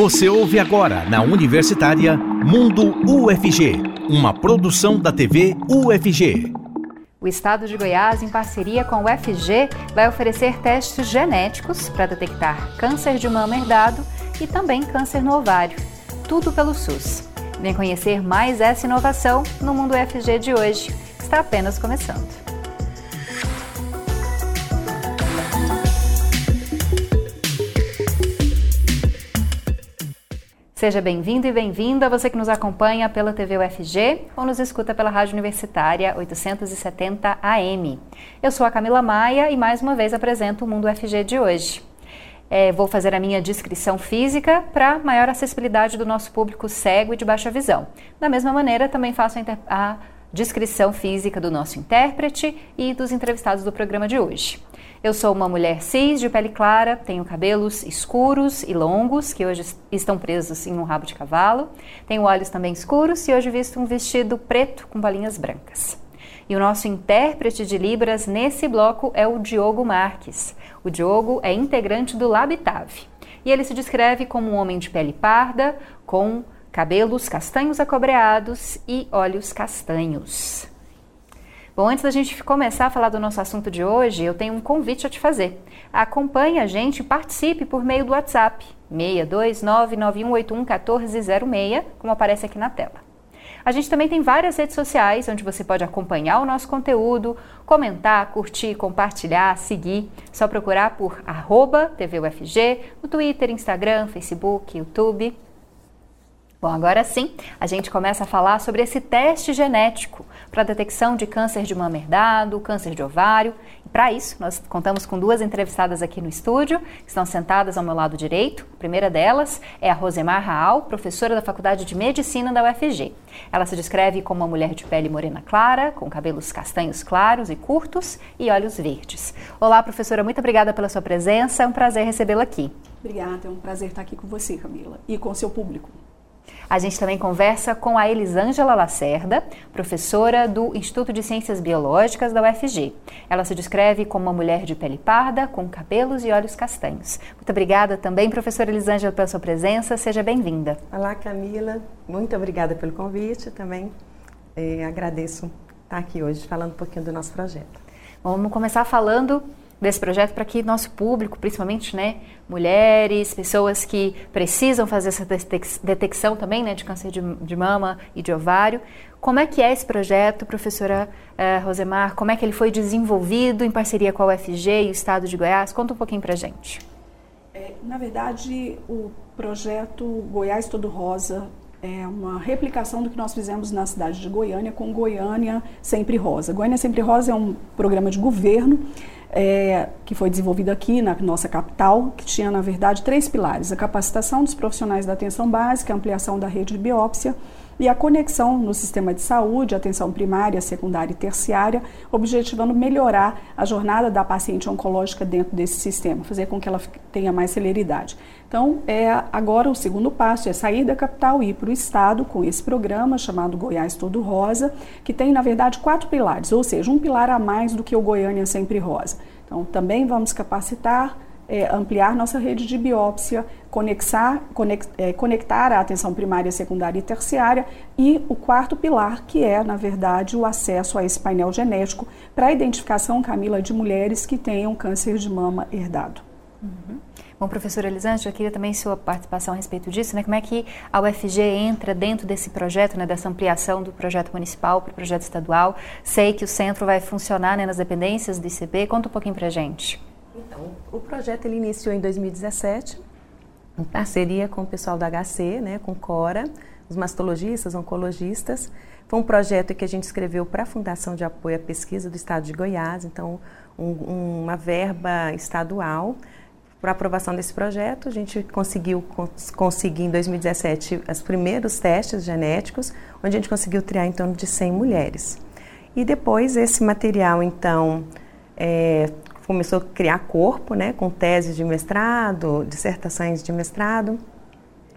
Você ouve agora na Universitária Mundo UFG, uma produção da TV UFG. O estado de Goiás, em parceria com o UFG, vai oferecer testes genéticos para detectar câncer de mama herdado e também câncer no ovário. Tudo pelo SUS. Vem conhecer mais essa inovação no Mundo UFG de hoje, está apenas começando. Seja bem-vindo e bem-vinda você que nos acompanha pela TV UFG ou nos escuta pela Rádio Universitária 870 AM. Eu sou a Camila Maia e mais uma vez apresento o Mundo UFG de hoje. É, vou fazer a minha descrição física para maior acessibilidade do nosso público cego e de baixa visão. Da mesma maneira, também faço a, a descrição física do nosso intérprete e dos entrevistados do programa de hoje. Eu sou uma mulher cis, de pele clara, tenho cabelos escuros e longos, que hoje estão presos em um rabo de cavalo. Tenho olhos também escuros e hoje visto um vestido preto com bolinhas brancas. E o nosso intérprete de Libras nesse bloco é o Diogo Marques. O Diogo é integrante do Labitave. E ele se descreve como um homem de pele parda, com cabelos castanhos acobreados e olhos castanhos. Bom, antes da gente começar a falar do nosso assunto de hoje, eu tenho um convite a te fazer. Acompanhe a gente e participe por meio do WhatsApp 62991811406, como aparece aqui na tela. A gente também tem várias redes sociais onde você pode acompanhar o nosso conteúdo, comentar, curtir, compartilhar, seguir. Só procurar por arroba TVUFG no Twitter, Instagram, Facebook, YouTube. Bom, agora sim, a gente começa a falar sobre esse teste genético para detecção de câncer de mama herdado, câncer de ovário. E para isso, nós contamos com duas entrevistadas aqui no estúdio, que estão sentadas ao meu lado direito. A primeira delas é a Rosemar Raal, professora da Faculdade de Medicina da UFG. Ela se descreve como uma mulher de pele morena clara, com cabelos castanhos claros e curtos e olhos verdes. Olá, professora, muito obrigada pela sua presença. É um prazer recebê-la aqui. Obrigada, é um prazer estar aqui com você, Camila, e com o seu público. A gente também conversa com a Elisângela Lacerda, professora do Instituto de Ciências Biológicas da UFG. Ela se descreve como uma mulher de pele parda, com cabelos e olhos castanhos. Muito obrigada também, professora Elisângela, pela sua presença. Seja bem-vinda. Olá, Camila. Muito obrigada pelo convite. Também eh, agradeço estar aqui hoje falando um pouquinho do nosso projeto. Vamos começar falando desse projeto para que nosso público, principalmente né, mulheres, pessoas que precisam fazer essa detecção também né, de câncer de, de, mama e de ovário. Como é que é esse projeto, professora uh, Rosemar? Como é que ele foi desenvolvido em parceria com a UFG e o Estado de Goiás? Conta um pouquinho para gente. É, na verdade, o projeto Goiás Todo Rosa é uma replicação do que nós fizemos na cidade de Goiânia com Goiânia Sempre Rosa. Goiânia Sempre Rosa é um programa de governo é, que foi desenvolvido aqui na nossa capital, que tinha, na verdade, três pilares: a capacitação dos profissionais da atenção básica, a ampliação da rede de biópsia e a conexão no sistema de saúde, atenção primária, secundária e terciária, objetivando melhorar a jornada da paciente oncológica dentro desse sistema, fazer com que ela tenha mais celeridade. Então, é agora o segundo passo é sair da capital e ir para o estado com esse programa chamado Goiás Todo Rosa, que tem, na verdade, quatro pilares, ou seja, um pilar a mais do que o Goiânia Sempre Rosa. Então, também vamos capacitar é, ampliar nossa rede de biópsia, conexar, conex, é, conectar a atenção primária, secundária e terciária e o quarto pilar, que é, na verdade, o acesso a esse painel genético para a identificação, Camila, de mulheres que tenham câncer de mama herdado. Uhum. Bom, professora Elisângela, eu queria também sua participação a respeito disso, né? Como é que a UFG entra dentro desse projeto, né, dessa ampliação do projeto municipal para o projeto estadual? Sei que o centro vai funcionar né, nas dependências do ICB. Conta um pouquinho para gente. Então, o projeto ele iniciou em 2017, em parceria com o pessoal da HC, né, com Cora, os mastologistas, oncologistas. Foi um projeto que a gente escreveu para a Fundação de Apoio à Pesquisa do Estado de Goiás, então um, uma verba estadual para aprovação desse projeto. A gente conseguiu conseguir em 2017 os primeiros testes genéticos, onde a gente conseguiu triar em torno de 100 mulheres. E depois esse material, então, é, começou a criar corpo, né, com teses de mestrado, dissertações de mestrado,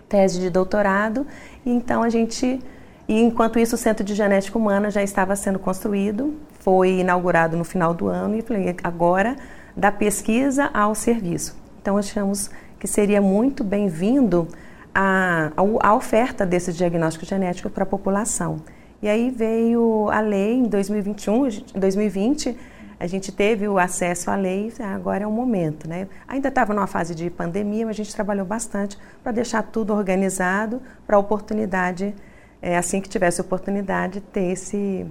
tese de doutorado, e então a gente, e enquanto isso o Centro de Genética Humana já estava sendo construído, foi inaugurado no final do ano, e falei, agora da pesquisa ao serviço. Então achamos que seria muito bem-vindo a, a oferta desse diagnóstico genético para a população. E aí veio a lei em 2021, 2020, a gente teve o acesso à lei, agora é o momento, né? Ainda estava numa fase de pandemia, mas a gente trabalhou bastante para deixar tudo organizado para a oportunidade, é, assim que tivesse oportunidade, ter esse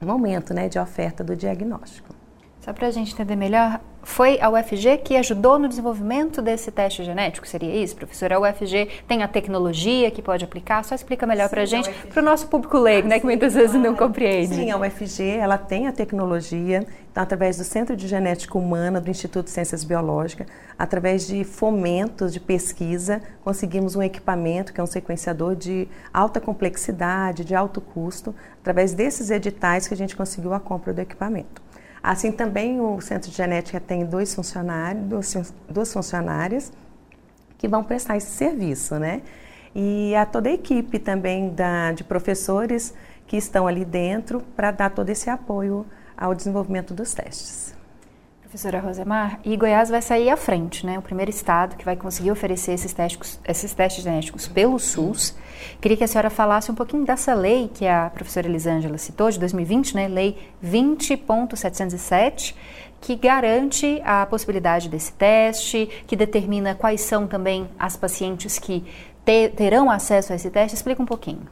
momento né, de oferta do diagnóstico. Só para a gente entender melhor, foi a UFG que ajudou no desenvolvimento desse teste genético? Seria isso, professora? A UFG tem a tecnologia que pode aplicar? Só explica melhor para a gente, para o nosso público leigo, né, que muitas vezes não compreende. Sim, a UFG ela tem a tecnologia, então, através do Centro de Genética Humana do Instituto de Ciências Biológicas, através de fomentos de pesquisa, conseguimos um equipamento que é um sequenciador de alta complexidade, de alto custo, através desses editais que a gente conseguiu a compra do equipamento. Assim também o Centro de Genética tem dois funcionários, duas, duas funcionárias que vão prestar esse serviço, né? E a toda a equipe também da, de professores que estão ali dentro para dar todo esse apoio ao desenvolvimento dos testes. Professora Rosemar, e Goiás vai sair à frente, né? O primeiro estado que vai conseguir oferecer esses testes, esses testes genéticos pelo SUS. Queria que a senhora falasse um pouquinho dessa lei que a professora Elisângela citou, de 2020, né? Lei 20.707, que garante a possibilidade desse teste, que determina quais são também as pacientes que te, terão acesso a esse teste. Explica um pouquinho.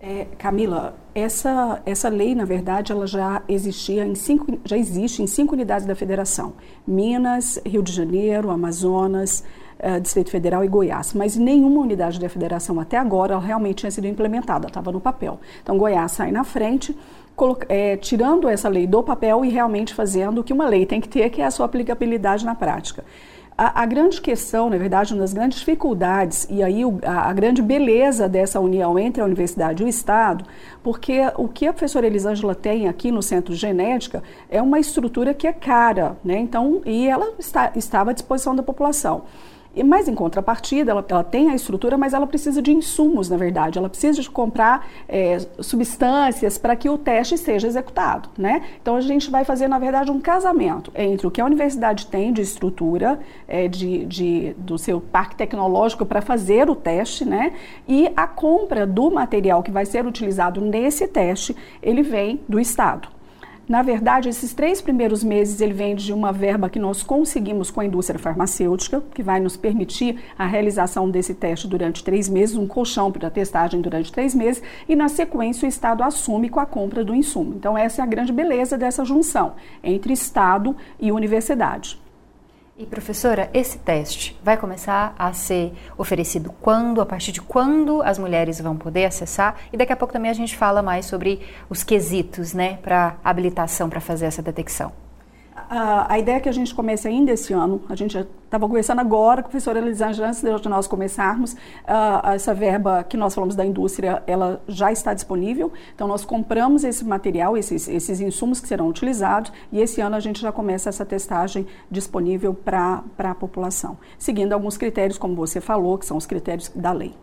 É, Camila, essa, essa lei, na verdade, ela já existia em cinco, já existe em cinco unidades da federação: Minas, Rio de Janeiro, Amazonas, uh, Distrito Federal e Goiás. Mas nenhuma unidade da federação até agora realmente tinha sido implementada, estava no papel. Então, Goiás sai na frente, é, tirando essa lei do papel e realmente fazendo o que uma lei tem que ter, que é a sua aplicabilidade na prática. A, a, grande questão, na verdade, uma das grandes dificuldades, e aí o, a, a, grande beleza dessa união entre a universidade e o Estado, porque o que a professora Elisângela tem aqui no Centro de Genética é uma estrutura que é cara, né? Então, e ela está, estava à disposição da população. Mas, em contrapartida, ela, ela, tem a estrutura, mas ela precisa de insumos, na verdade. Ela precisa de comprar é, substâncias para que o teste seja executado, né? Então, a gente vai fazer, na verdade, um casamento entre o que a universidade tem de estrutura, é, de, de, do seu parque tecnológico para fazer o teste, né? E a compra do material que vai ser utilizado nesse teste, ele vem do Estado. Na verdade, esses três primeiros meses ele vem de uma verba que nós conseguimos com a indústria farmacêutica, que vai nos permitir a realização desse teste durante três meses, um colchão para testagem durante três meses, e na sequência o Estado assume com a compra do insumo. Então, essa é a grande beleza dessa junção entre Estado e universidade. E professora, esse teste vai começar a ser oferecido quando, a partir de quando as mulheres vão poder acessar? E daqui a pouco também a gente fala mais sobre os quesitos, né, para habilitação para fazer essa detecção a, a, ideia é que a gente comece ainda esse ano, a gente estava conversando agora professora Elisângela, antes de nós começarmos, uh, essa verba que nós falamos da indústria, ela já está disponível, então nós compramos esse material, esses, esses insumos que serão utilizados, e esse ano a gente já começa essa testagem disponível para a população, seguindo alguns critérios, como você falou, que são os critérios da lei.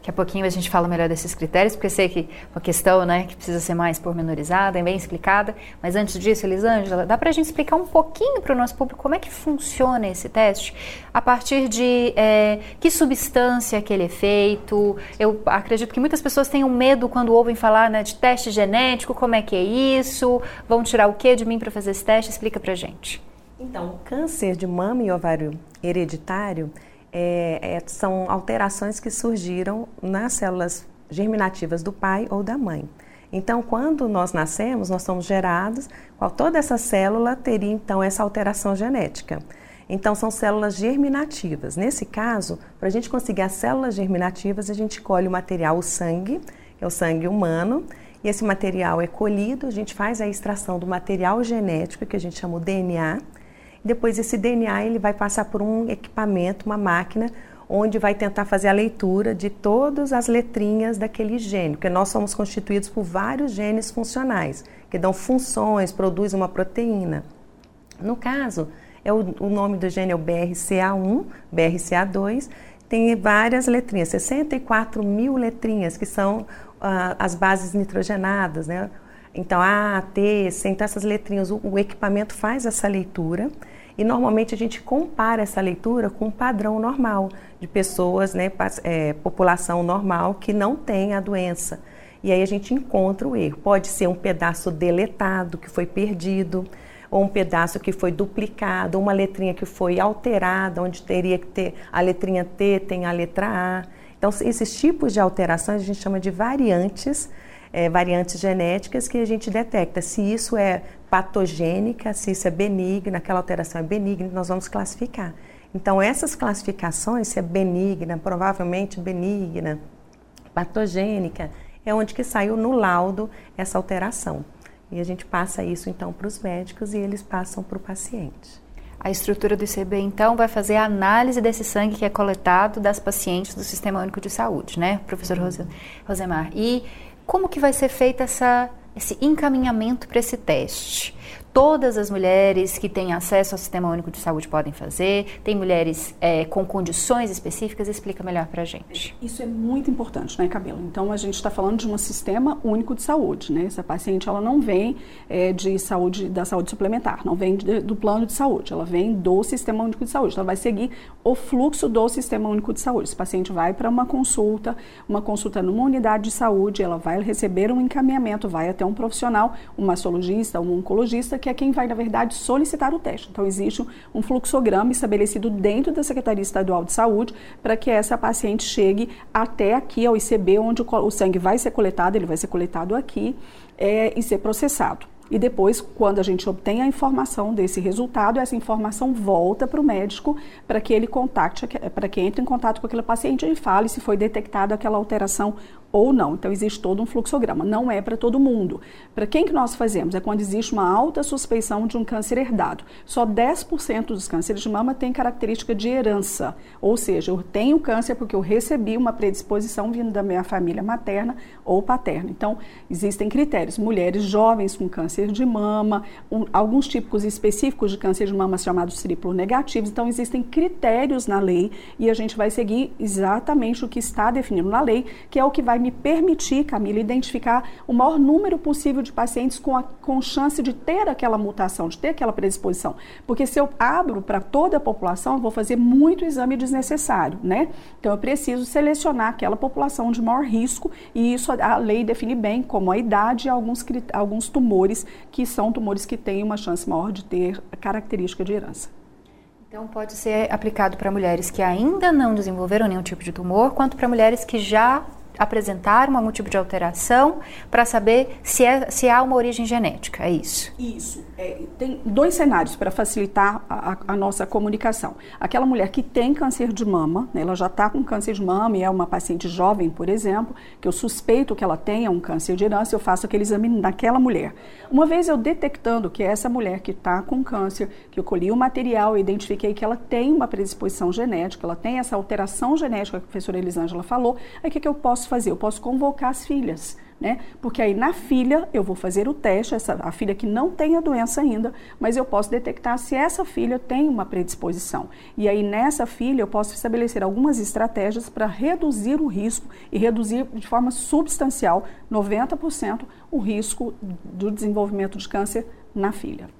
Daqui a pouquinho a gente fala melhor desses critérios, porque eu sei que é uma questão né, que precisa ser mais pormenorizada bem explicada. Mas antes disso, Elisângela, dá para a gente explicar um pouquinho para o nosso público como é que funciona esse teste? A partir de é, que substância que ele é feito? Eu acredito que muitas pessoas tenham medo quando ouvem falar né, de teste genético, como é que é isso? Vão tirar o que de mim para fazer esse teste? Explica para gente. Então, câncer de mama e ovário hereditário é, é, são alterações que surgiram nas células germinativas do pai ou da mãe. Então, quando nós nascemos, nós somos gerados, qual toda essa célula teria então essa alteração genética. Então, são células germinativas. Nesse caso, para a gente conseguir as células germinativas, a gente colhe o material, o sangue, que é o sangue humano, e esse material é colhido, a gente faz a extração do material genético, que a gente chama o DNA, depois esse DNA ele vai passar por um equipamento, uma máquina, onde vai tentar fazer a leitura de todas as letrinhas daquele gene, porque nós somos constituídos por vários genes funcionais, que dão funções, produzem uma proteína. No caso, é o, o nome do gene é o BRCA1, BRCA2, tem várias letrinhas, 64 mil letrinhas, que são uh, as bases nitrogenadas, né? Então, A, T, C, então essas letrinhas, o, o equipamento faz essa leitura E normalmente a gente compara essa leitura com um padrão normal de pessoas, né, é, população normal que não tem a doença. E aí a gente encontra o erro. Pode ser um pedaço deletado, que foi perdido, ou um pedaço que foi duplicado, ou uma letrinha que foi alterada, onde teria que ter a letrinha T, tem a letra A. Então, esses tipos de alterações a gente chama de variantes, é, variantes genéticas que a gente detecta. Se isso é patogênica, se isso é benigna, aquela alteração é benigna, nós vamos classificar. Então, essas classificações, se é benigna, provavelmente benigna, patogênica, é onde que saiu no laudo essa alteração. E a gente passa isso então para os médicos e eles passam para o paciente. A estrutura do ICB, então, vai fazer a análise desse sangue que é coletado das pacientes do Sistema Único de Saúde, né, professor Rosemar? E como que vai ser feito essa, esse encaminhamento para esse teste? Todas as mulheres que têm acesso ao Sistema Único de Saúde podem fazer? Tem mulheres é, com condições específicas? Explica melhor para a gente. Isso é muito importante, né, Cabelo? Então, a gente está falando de um Sistema Único de Saúde, né? Essa paciente, ela não vem é, de saúde, da saúde suplementar, não vem de, do plano de saúde, ela vem do Sistema Único de Saúde. Ela vai seguir o fluxo do Sistema Único de Saúde. Esse paciente vai para uma consulta, uma consulta numa unidade de saúde, ela vai receber um encaminhamento, vai até um profissional, um mastologista, um oncologista, que é quem vai, na verdade, solicitar o teste. Então, existe um fluxograma estabelecido dentro da Secretaria Estadual de Saúde para que essa paciente chegue até aqui ao ICB, onde o sangue vai ser coletado, ele vai ser coletado aqui é, e ser processado. E depois, quando a gente obtém a informação desse resultado, essa informação volta para o médico para que ele contacte, para que entre em contato com aquele paciente e fale se foi detectada aquela alteração ou não. Então existe todo um fluxograma. Não é para todo mundo. Para quem que nós fazemos? É quando existe uma alta suspeição de um câncer herdado. Só 10% dos cânceres de mama tem característica de herança. Ou seja, eu tenho câncer porque eu recebi uma predisposição vindo da minha família materna ou paterna. Então, existem critérios. Mulheres jovens com câncer de mama, um, alguns tipos específicos de câncer de mama chamados triplo negativos. Então, existem critérios na lei e a gente vai seguir exatamente o que está definido na lei, que é o que vai me permitir, Camila, identificar o maior número possível de pacientes com, a, com chance de ter aquela mutação, de ter aquela predisposição. Porque se eu abro para toda a população, eu vou fazer muito exame desnecessário, né? Então eu preciso selecionar aquela população de maior risco e isso a lei define bem, como a idade e alguns, alguns tumores que são tumores que têm uma chance maior de ter característica de herança. Então, pode ser aplicado para mulheres que ainda não desenvolveram nenhum tipo de tumor, quanto para mulheres que já apresentaram algum tipo de alteração para saber se, é, se há uma origem genética, é isso? Isso. É, tem dois cenários para facilitar a, a, nossa comunicação. Aquela mulher que tem câncer de mama, né, ela já está com câncer de mama e é uma paciente jovem, por exemplo, que eu suspeito que ela tenha um câncer de herança, eu faço aquele exame naquela mulher. Uma vez eu detectando que é essa mulher que está com câncer, que eu colhi o material e identifiquei que ela tem uma predisposição genética, ela tem essa alteração genética que a professora Elisângela falou, aí o que, que eu posso fazer? Eu posso convocar as filhas, né? Porque aí na filha eu vou fazer o teste, essa, a filha que não tem a doença ainda, mas eu posso detectar se essa filha tem uma predisposição. E aí nessa filha eu posso estabelecer algumas estratégias para reduzir o risco e reduzir de forma substancial, 90%, o risco do desenvolvimento de câncer na filha.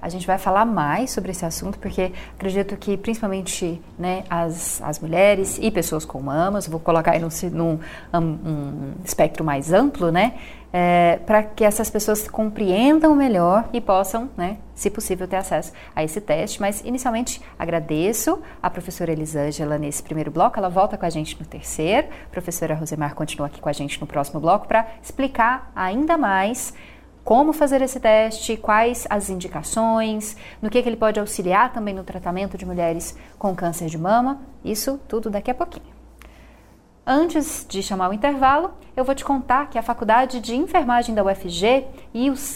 A gente vai falar mais sobre esse assunto, porque acredito que principalmente né, as, as mulheres e pessoas com mamas, vou colocar aí num, num um, espectro mais amplo, né? É, para que essas pessoas compreendam melhor e possam, né, se possível, ter acesso a esse teste. Mas, inicialmente, agradeço a professora Elisângela nesse primeiro bloco. Ela volta com a gente no terceiro. A professora Rosemar continua aqui com a gente no próximo bloco para explicar ainda mais como fazer esse teste, quais as indicações, no que, que ele pode auxiliar também no tratamento de mulheres com câncer de mama, isso tudo daqui a pouquinho. Antes de chamar o intervalo, eu vou te contar que a Faculdade de Enfermagem da UFG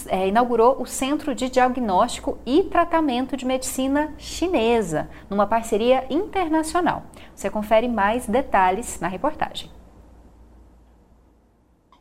é, inaugurou o Centro de Diagnóstico e Tratamento de Medicina Chinesa, numa parceria internacional. Você confere mais detalhes na reportagem.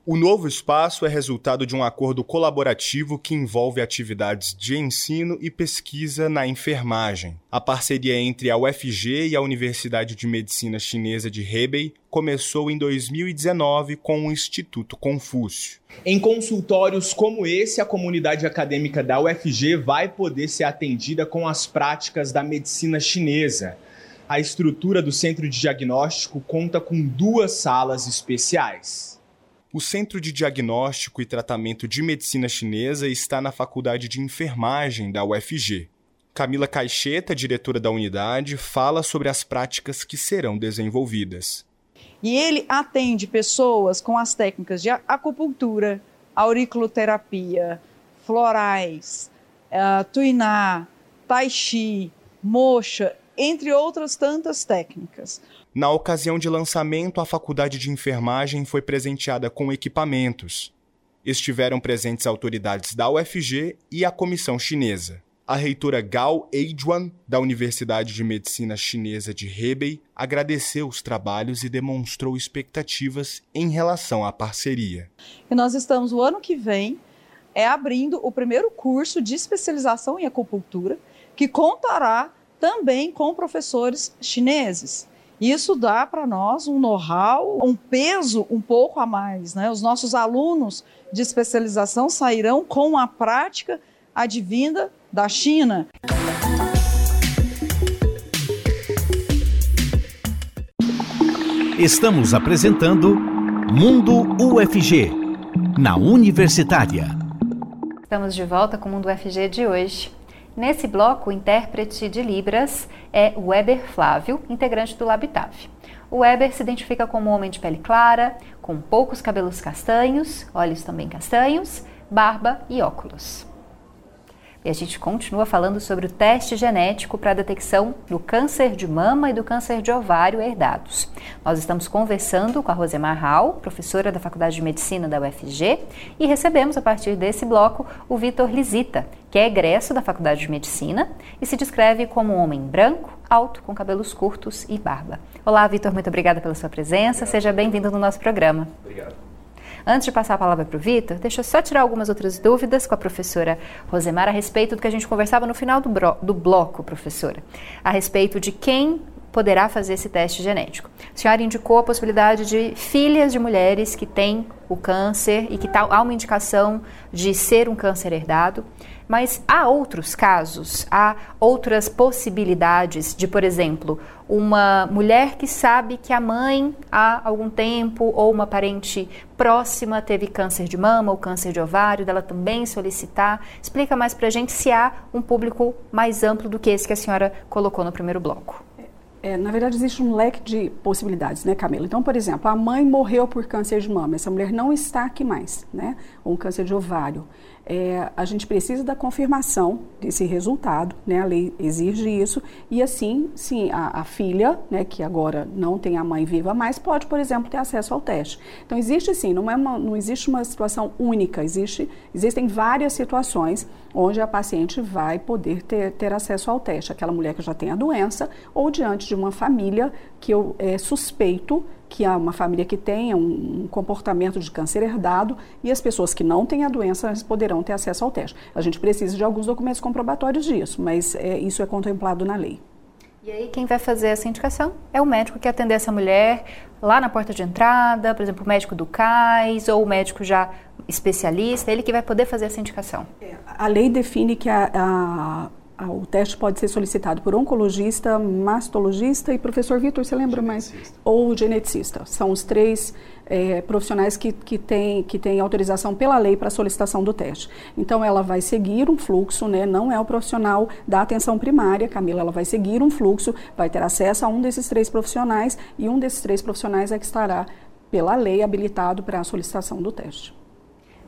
O novo espaço é resultado de um acordo colaborativo que envolve atividades de ensino e pesquisa na enfermagem. A parceria entre a UFG e a Universidade de Medicina Chinesa de Hebei começou em 2019 com o Instituto Confúcio. Em consultórios como esse, a comunidade acadêmica da UFG vai poder ser atendida com as práticas da medicina chinesa. A estrutura do centro de diagnóstico conta com duas salas especiais. O Centro de Diagnóstico e Tratamento de Medicina Chinesa está na Faculdade de Enfermagem da UFG. Camila Caixeta, diretora da unidade, fala sobre as práticas que serão desenvolvidas. E ele atende pessoas com as técnicas de acupuntura, auriculoterapia, florais, uh, tuiná, tai chi, moxa, entre outras tantas técnicas. Na ocasião de lançamento, a Faculdade de Enfermagem foi presenteada com equipamentos. Estiveram presentes autoridades da UFG e a comissão chinesa. A reitora Gao Eijuan, da Universidade de Medicina Chinesa de Hebei, agradeceu os trabalhos e demonstrou expectativas em relação à parceria. E nós estamos, o ano que vem, é abrindo o primeiro curso de especialização em acupuntura, que contará também com professores chineses. Isso dá para nós um know-how, um peso um pouco a mais. Né? Os nossos alunos de especialização sairão com a prática advinda da China. Estamos apresentando Mundo UFG, na Universitária. Estamos de volta com o Mundo UFG de hoje. Nesse bloco, o intérprete de Libras é Weber Flávio, integrante do Labitave. O Weber se identifica como um homem de pele clara, com poucos cabelos castanhos, olhos também castanhos, barba e óculos. E a gente continua falando sobre o teste genético para a detecção do câncer de mama e do câncer de ovário herdados. Nós estamos conversando com a Rosemar Hall, professora da Faculdade de Medicina da UFG, e recebemos a partir desse bloco o Vitor Lisita, que é egresso da Faculdade de Medicina e se descreve como um homem branco, alto, com cabelos curtos e barba. Olá, Vitor, muito obrigada pela sua presença. Obrigado. Seja bem-vindo no nosso programa. Obrigado. Antes de passar a palavra para o Vitor, deixa eu só tirar algumas outras dúvidas com a professora Rosemar a respeito do que a gente conversava no final do, do bloco, professora, a respeito de quem poderá fazer esse teste genético. A senhora indicou a possibilidade de filhas de mulheres que têm o câncer e que tá, há uma indicação de ser um câncer herdado. Mas há outros casos, há outras possibilidades de, por exemplo, uma mulher que sabe que a mãe há algum tempo ou uma parente próxima teve câncer de mama ou câncer de ovário, dela também solicitar. Explica mais para a gente se há um público mais amplo do que esse que a senhora colocou no primeiro bloco. É, na verdade, existe um leque de possibilidades, né, Camila? Então, por exemplo, a mãe morreu por câncer de mama, essa mulher não está aqui mais, né? Ou um câncer de ovário é, a gente precisa da confirmação desse resultado, né? A lei exige isso e assim, sim, a, a, filha, né, que agora não tem a mãe viva mais, pode, por exemplo, ter acesso ao teste. Então existe sim, não é uma, não existe uma situação única, existe, existem várias situações onde a paciente vai poder ter, ter acesso ao teste. Aquela mulher que já tem a doença ou diante de uma família que eu é, suspeito que há uma família que tenha um comportamento de câncer herdado e as pessoas que não têm a doença poderão ter acesso ao teste. A gente precisa de alguns documentos comprobatórios disso, mas é, isso é contemplado na lei. E aí quem vai fazer essa indicação é o médico que atender essa mulher lá na porta de entrada, por exemplo, o médico do CAIS ou o médico já especialista, ele que vai poder fazer essa indicação. É, a lei define que a, a o teste pode ser solicitado por oncologista, mastologista e professor Vitor, você lembra mais? Ou geneticista. São os três é, profissionais que, que têm que tem autorização pela lei para solicitação do teste. Então, ela vai seguir um fluxo, né? não é o profissional da atenção primária, Camila, ela vai seguir um fluxo, vai ter acesso a um desses três profissionais e um desses três profissionais é que estará, pela lei, habilitado para a solicitação do teste.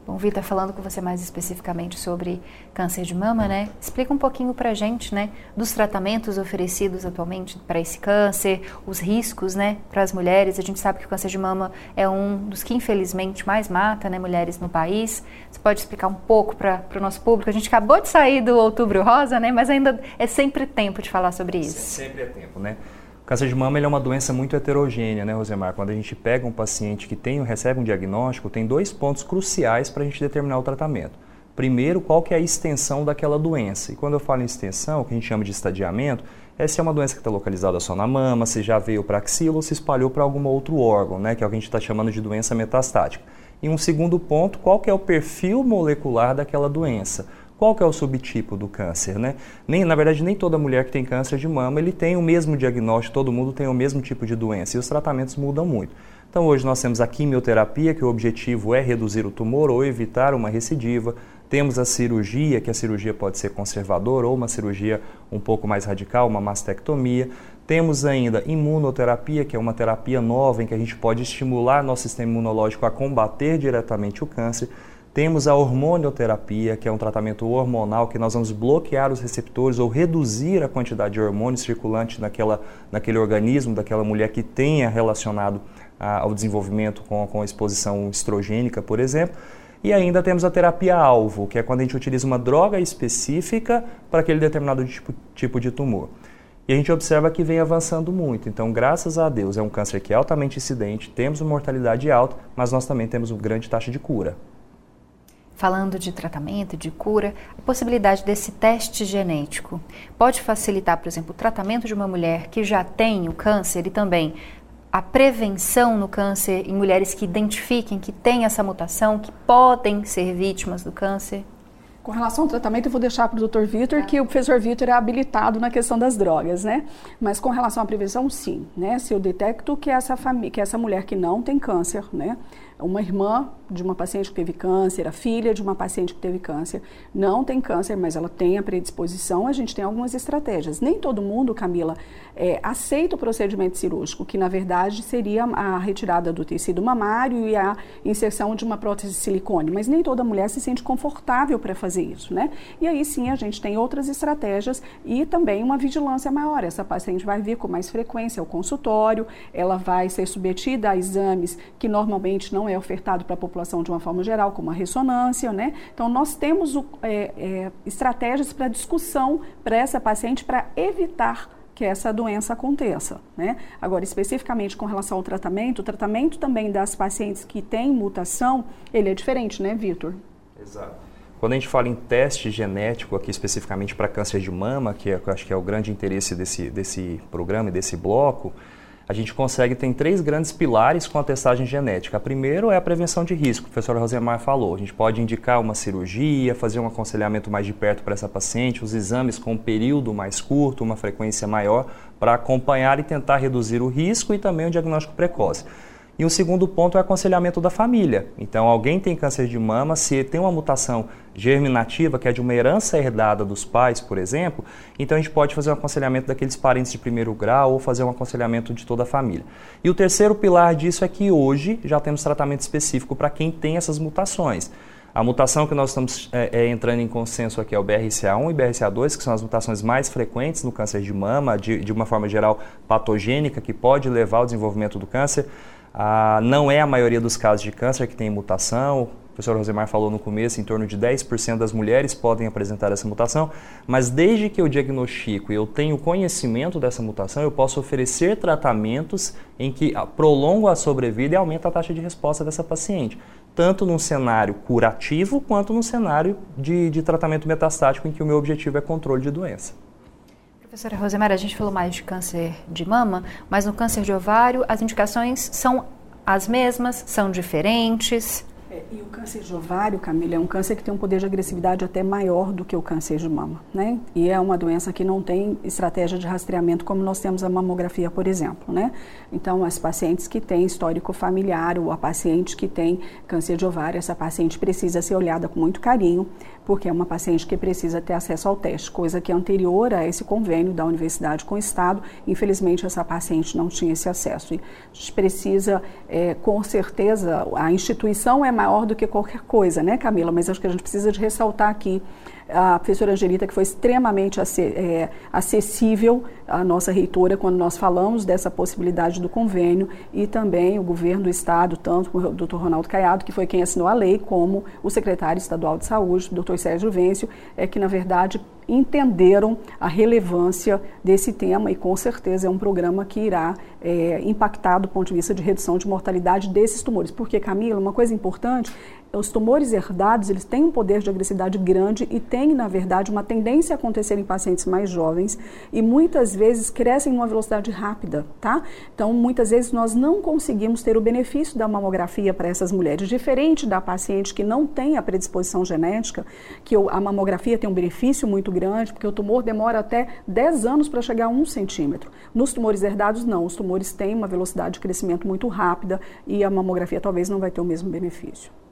Bom, Vitor, falando com você mais especificamente sobre câncer de mama, né? Explica um pouquinho para a gente, né, dos tratamentos oferecidos atualmente para esse câncer, os riscos, né, para as mulheres. A gente sabe que o câncer de mama é um dos que infelizmente mais mata, né, mulheres no país. Você pode explicar um pouco para o nosso público? A gente acabou de sair do Outubro Rosa, né, mas ainda é sempre tempo de falar sobre isso. Sempre é tempo, né? O câncer de mama é uma doença muito heterogênea, né, Rosemar? Quando a gente pega um paciente que tem, recebe um diagnóstico, tem dois pontos cruciais para a gente determinar o tratamento. Primeiro, qual que é a extensão daquela doença. E quando eu falo em extensão, o que a gente chama de estadiamento, é se é uma doença que está localizada só na mama, se já veio para axila ou se espalhou para algum outro órgão, né, que é o que a gente está chamando de doença metastática. E um segundo ponto, qual que é o perfil molecular daquela doença. Qual que é o subtipo do câncer, né? Nem, na verdade, nem toda mulher que tem câncer de mama, ele tem o mesmo diagnóstico, todo mundo tem o mesmo tipo de doença e os tratamentos mudam muito. Então hoje nós temos a quimioterapia, que o objetivo é reduzir o tumor ou evitar uma recidiva. Temos a cirurgia, que a cirurgia pode ser conservadora ou uma cirurgia um pouco mais radical, uma mastectomia. Temos ainda imunoterapia, que é uma terapia nova em que a gente pode estimular nosso sistema imunológico a combater diretamente o câncer. Temos a hormonioterapia, que é um tratamento hormonal que nós vamos bloquear os receptores ou reduzir a quantidade de hormônios circulante naquela, naquele organismo daquela mulher que tenha relacionado ao desenvolvimento com, com a exposição estrogênica, por exemplo. E ainda temos a terapia-alvo, que é quando a gente utiliza uma droga específica para aquele determinado tipo, tipo de tumor. E a gente observa que vem avançando muito. Então, graças a Deus, é um câncer que é altamente incidente, temos uma mortalidade alta, mas nós também temos uma grande taxa de cura. Falando de tratamento, de cura, a possibilidade desse teste genético pode facilitar, por exemplo, o tratamento de uma mulher que já tem o câncer e também a prevenção no câncer em mulheres que identifiquem que têm essa mutação, que podem ser vítimas do câncer? Com relação ao tratamento, eu vou deixar para o Dr. Vitor, tá. que o professor Vitor é habilitado na questão das drogas, né? Mas com relação à prevenção, sim, né? Se eu detecto que essa família, que essa mulher que não tem câncer, né? Uma irmã de uma paciente que teve câncer, a filha de uma paciente que teve câncer, não tem câncer, mas ela tem a predisposição, a gente tem algumas estratégias. Nem todo mundo, Camila, é, aceita o procedimento cirúrgico, que na verdade seria a retirada do tecido mamário e a inserção de uma prótese de silicone, mas nem toda mulher se sente confortável para fazer isso, né? E aí sim a gente tem outras estratégias e também uma vigilância maior. Essa paciente vai vir com mais frequência ao consultório, ela vai ser submetida a exames que normalmente não é ofertado para a população população de uma forma geral, como a ressonância, né? Então, nós temos o, é, é, estratégias para discussão para essa paciente para evitar que essa doença aconteça, né? Agora, especificamente com relação ao tratamento, o tratamento também das pacientes que têm mutação, ele é diferente, né, Vitor? Exato. Quando a gente fala em teste genético aqui especificamente para câncer de mama, que é, eu acho que é o grande interesse desse, desse programa e desse bloco, a gente consegue, tem três grandes pilares com a testagem genética. A primeiro é a prevenção de risco, o professor Rosemar falou. A gente pode indicar uma cirurgia, fazer um aconselhamento mais de perto para essa paciente, os exames com um período mais curto, uma frequência maior, para acompanhar e tentar reduzir o risco e também o diagnóstico precoce. E o segundo ponto é o aconselhamento da família. Então, alguém tem câncer de mama, se tem uma mutação germinativa, que é de uma herança herdada dos pais, por exemplo, então a gente pode fazer um aconselhamento daqueles parentes de primeiro grau ou fazer um aconselhamento de toda a família. E o terceiro pilar disso é que hoje já temos tratamento específico para quem tem essas mutações. A mutação que nós estamos é, é, entrando em consenso aqui é o BRCA1 e BRCA2, que são as mutações mais frequentes no câncer de mama, de, de uma forma geral patogênica, que pode levar ao desenvolvimento do câncer. Ah, não é a maioria dos casos de câncer que tem mutação. O professor Rosemar falou no começo, em torno de 10% das mulheres podem apresentar essa mutação, mas desde que eu diagnostico e eu tenho conhecimento dessa mutação, eu posso oferecer tratamentos em que prolongam a sobrevida e aumenta a taxa de resposta dessa paciente, tanto num cenário curativo quanto num cenário de, de tratamento metastático em que o meu objetivo é controle de doença. Professora Rosemara, a gente falou mais de câncer de mama, mas no câncer de ovário as indicações são as mesmas, são diferentes? É, e o câncer de ovário, Camila, é um câncer que tem um poder de agressividade até maior do que o câncer de mama, né? E é uma doença que não tem estratégia de rastreamento como nós temos a mamografia, por exemplo, né? Então, as pacientes que têm histórico familiar ou a paciente que tem câncer de ovário, essa paciente precisa ser olhada com muito carinho, porque é uma paciente que precisa ter acesso ao teste, coisa que é anterior a esse convênio da universidade com o Estado. Infelizmente, essa paciente não tinha esse acesso. E a gente precisa, é, com certeza, a instituição é maior do que qualquer coisa, né, Camila? Mas acho que a gente precisa de ressaltar aqui a professora Angelita, que foi extremamente é, acessível à nossa reitora quando nós falamos dessa possibilidade do convênio, e também o governo do Estado, tanto o doutor Ronaldo Caiado, que foi quem assinou a lei, como o secretário estadual de saúde, o doutor Sérgio Vêncio, é, que na verdade entenderam a relevância desse tema e com certeza é um programa que irá é, impactar do ponto de vista de redução de mortalidade desses tumores. Porque, Camila, uma coisa importante os tumores herdados, eles têm um poder de agressividade grande e têm, na verdade, uma tendência a acontecer em pacientes mais jovens e muitas vezes crescem em uma velocidade rápida, tá? Então, muitas vezes nós não conseguimos ter o benefício da mamografia para essas mulheres, diferente da paciente que não tem a predisposição genética, que a mamografia tem um benefício muito grande, porque o tumor demora até 10 anos para chegar a 1 centímetro. Nos tumores herdados, não. Os tumores têm uma velocidade de crescimento muito rápida e a mamografia talvez não vai ter o mesmo benefício.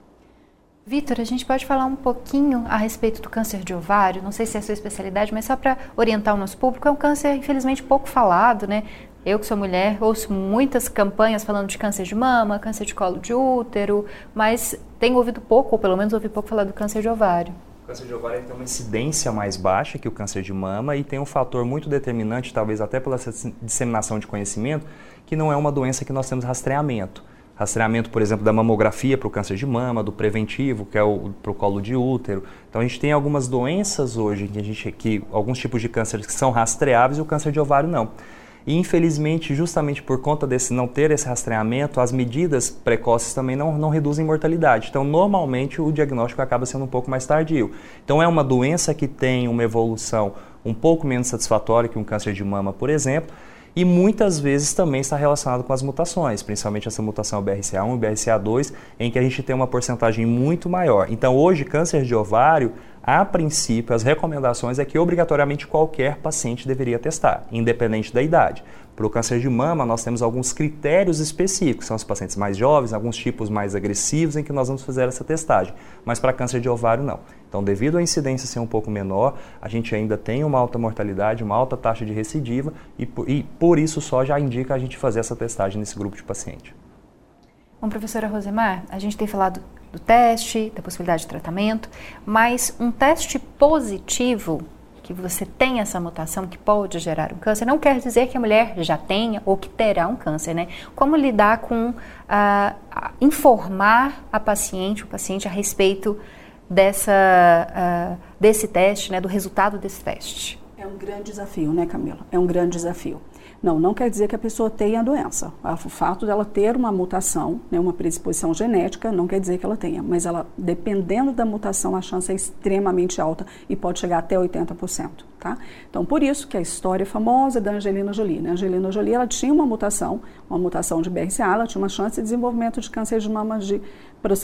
Vitor, a gente pode falar um pouquinho a respeito do câncer de ovário? Não sei se é a sua especialidade, mas só para orientar o nosso público, é um câncer infelizmente pouco falado, né? Eu que sou mulher, ouço muitas campanhas falando de câncer de mama, câncer de colo de útero, mas tenho ouvido pouco, ou pelo menos ouvi pouco falar do câncer de ovário. O câncer de ovário tem uma incidência mais baixa que o câncer de mama e tem um fator muito determinante, talvez até pela disseminação de conhecimento, que não é uma doença que nós temos rastreamento rastreamento, por exemplo, da mamografia para o câncer de mama, do preventivo, que é o para o colo de útero. Então a gente tem algumas doenças hoje que a gente que alguns tipos de câncer que são rastreáveis e o câncer de ovário não. E infelizmente, justamente por conta desse não ter esse rastreamento, as medidas precoces também não, não reduzem mortalidade. Então, normalmente, o diagnóstico acaba sendo um pouco mais tardio. Então, é uma doença que tem uma evolução um pouco menos satisfatória que um câncer de mama, por exemplo, e muitas vezes também está relacionado com as mutações, principalmente essa mutação BRCA1 e BRCA2, em que a gente tem uma porcentagem muito maior. Então, hoje, câncer de ovário, a princípio, as recomendações é que obrigatoriamente qualquer paciente deveria testar, independente da idade. Para o câncer de mama, nós temos alguns critérios específicos, são os pacientes mais jovens, alguns tipos mais agressivos em que nós vamos fazer essa testagem, mas para câncer de ovário não. Então, devido à incidência ser um pouco menor, a gente ainda tem uma alta mortalidade, uma alta taxa de recidiva e, e por isso só já indica a gente fazer essa testagem nesse grupo de paciente. Bom, professora Rosemar, a gente tem falado do teste, da possibilidade de tratamento, mas um teste positivo que você tem essa mutação que pode gerar um câncer, não quer dizer que a mulher já tenha ou que terá um câncer, né? Como lidar com uh, informar a paciente, o paciente a respeito dessa, uh, desse teste, né, do resultado desse teste? É um grande desafio, né, Camila? É um grande desafio. Não, não quer dizer que a pessoa tenha a doença. O fato dela ter uma mutação, né, uma predisposição genética, não quer dizer que ela tenha, mas ela, dependendo da mutação, a chance é extremamente alta e pode chegar até 80%. Tá? Então, por isso que a história famosa da Angelina Jolie. Né? Angelina Jolie ela tinha uma mutação, uma mutação de BRCA, ela tinha uma chance de desenvolvimento de câncer de mama de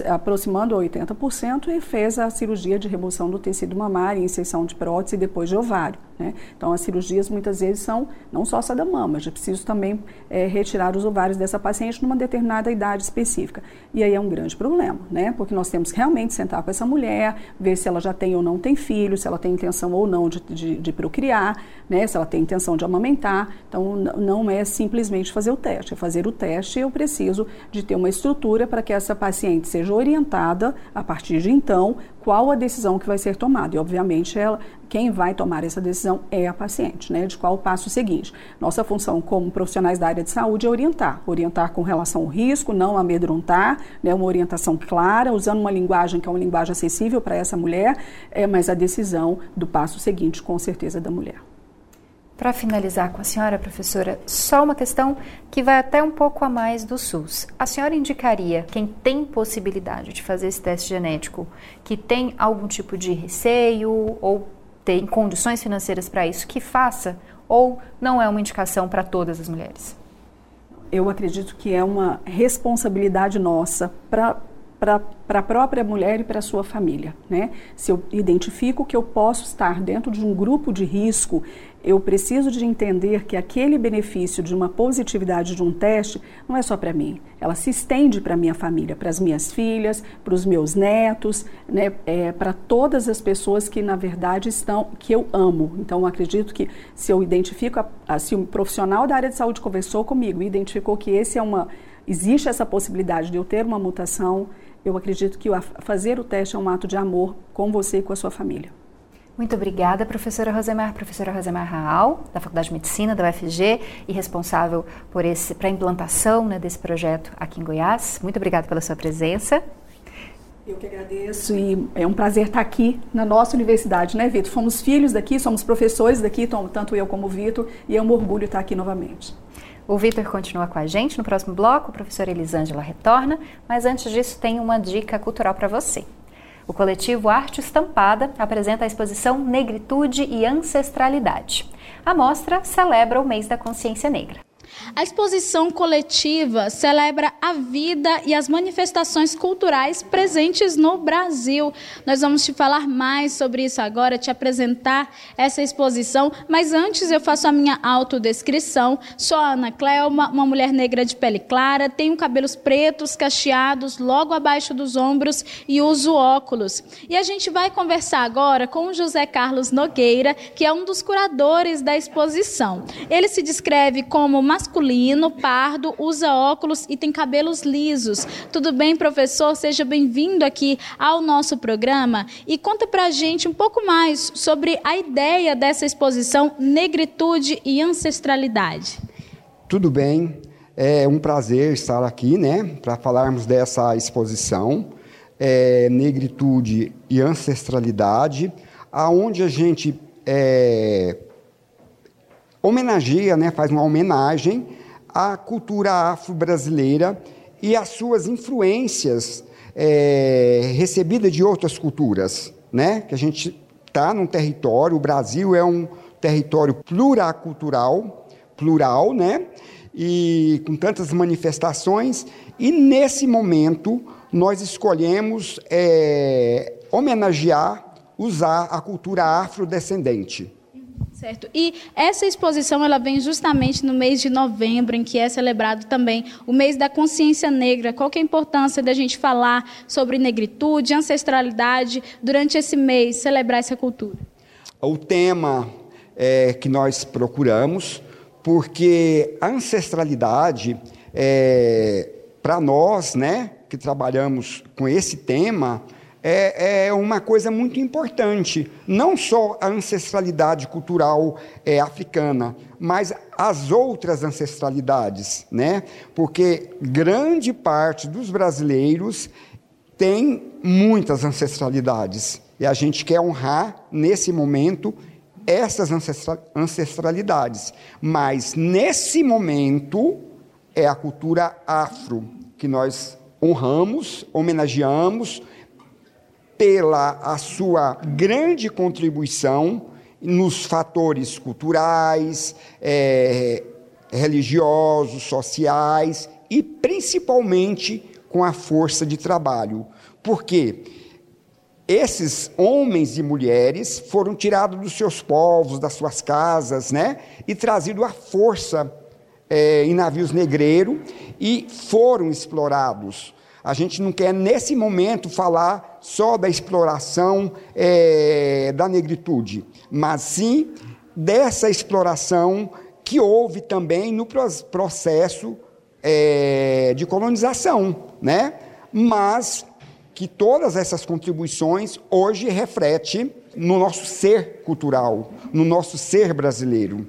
aproximando a 80% e fez a cirurgia de remoção do tecido mamário, inserção de prótese e depois de ovário. Né? Então, as cirurgias muitas vezes são não só essa da mama, já preciso também é, retirar os ovários dessa paciente numa determinada idade específica. E aí é um grande problema, né? Porque nós temos que realmente sentar com essa mulher, ver se ela já tem ou não tem filho, se ela tem intenção ou não de, de, de procriar, né? Se ela tem intenção de amamentar. Então, não é simplesmente fazer o teste. É fazer o teste, eu preciso de ter uma estrutura para que essa paciente seja orientada a partir de então qual a decisão que vai ser tomada. E, obviamente, ela, quem vai tomar essa decisão é a paciente, né? De qual o passo seguinte. Nossa função como profissionais da área de saúde é orientar. Orientar com relação ao risco, não amedrontar, né? Uma orientação clara, usando uma linguagem que é uma linguagem acessível para essa mulher, é, mas a decisão do passo seguinte, com certeza, da mulher. Para finalizar com a senhora, professora, só uma questão que vai até um pouco a mais do SUS. A senhora indicaria quem tem possibilidade de fazer esse teste genético, que tem algum tipo de receio ou tem condições financeiras para isso, que faça? Ou não é uma indicação para todas as mulheres? Eu acredito que é uma responsabilidade nossa para para a própria mulher e para a sua família. Né? Se eu identifico que eu posso estar dentro de um grupo de risco, eu preciso de entender que aquele benefício de uma positividade de um teste não é só para mim, ela se estende para minha família, para as minhas filhas, para os meus netos, né? é, para todas as pessoas que na verdade estão, que eu amo. Então, eu acredito que se eu identifico, a, a, se um profissional da área de saúde conversou comigo e identificou que esse é uma, existe essa possibilidade de eu ter uma mutação, eu acredito que fazer o teste é um ato de amor com você e com a sua família. Muito obrigada, professora Rosemar, professora Rosemar Raal, da Faculdade de Medicina da UFG e responsável por esse para a implantação né, desse projeto aqui em Goiás. Muito obrigada pela sua presença. Eu que agradeço e é um prazer estar aqui na nossa universidade, né, Vitor? Fomos filhos daqui, somos professores daqui, tanto eu como o Vitor, e é um orgulho estar aqui novamente. O Vitor continua com a gente no próximo bloco, o professor Elisângela retorna, mas antes disso tem uma dica cultural para você. O coletivo Arte Estampada apresenta a exposição Negritude e Ancestralidade. A mostra celebra o mês da consciência negra. A exposição coletiva celebra a vida e as manifestações culturais presentes no Brasil. Nós vamos te falar mais sobre isso agora, te apresentar essa exposição, mas antes eu faço a minha autodescrição. Sou a Ana Clelma, uma mulher negra de pele clara, tenho cabelos pretos, cacheados, logo abaixo dos ombros e uso óculos. E a gente vai conversar agora com o José Carlos Nogueira, que é um dos curadores da exposição. Ele se descreve como masculino masculino, pardo, usa óculos e tem cabelos lisos. Tudo bem, professor? Seja bem-vindo aqui ao nosso programa e conta pra gente um pouco mais sobre a ideia dessa exposição Negritude e Ancestralidade. Tudo bem, é um prazer estar aqui, né, para falarmos dessa exposição é, Negritude e Ancestralidade, aonde a gente é, homenageia, né, faz uma homenagem à cultura afro-brasileira e às suas influências é, recebidas de outras culturas, né? Que a gente está num território, o Brasil é um território pluricultural, plural, né? E com tantas manifestações, e nesse momento nós escolhemos é, homenagear, usar a cultura afrodescendente. Certo. E essa exposição ela vem justamente no mês de novembro, em que é celebrado também o mês da consciência negra. Qual que é a importância da gente falar sobre negritude, ancestralidade durante esse mês, celebrar essa cultura? O tema é, que nós procuramos, porque a ancestralidade, é, para nós, né, que trabalhamos com esse tema, é, é, uma coisa muito importante. Não só a ancestralidade cultural é, africana, mas as outras ancestralidades, né? Porque grande parte dos brasileiros tem muitas ancestralidades. E a gente quer honrar, nesse momento, essas ancestralidades. Mas, nesse momento, é a cultura afro que nós honramos, homenageamos, pela a sua grande contribuição nos fatores culturais, é, religiosos, sociais e principalmente com a força de trabalho. Porque esses homens e mulheres foram tirados dos seus povos, das suas casas, né? E trazidos à força é, em navios negreiros e foram explorados a gente não quer, nesse momento, falar só da exploração é, da negritude, mas sim dessa exploração que houve também no processo é, de colonização, né? mas que todas essas contribuições hoje refletem no nosso ser cultural, no nosso ser brasileiro.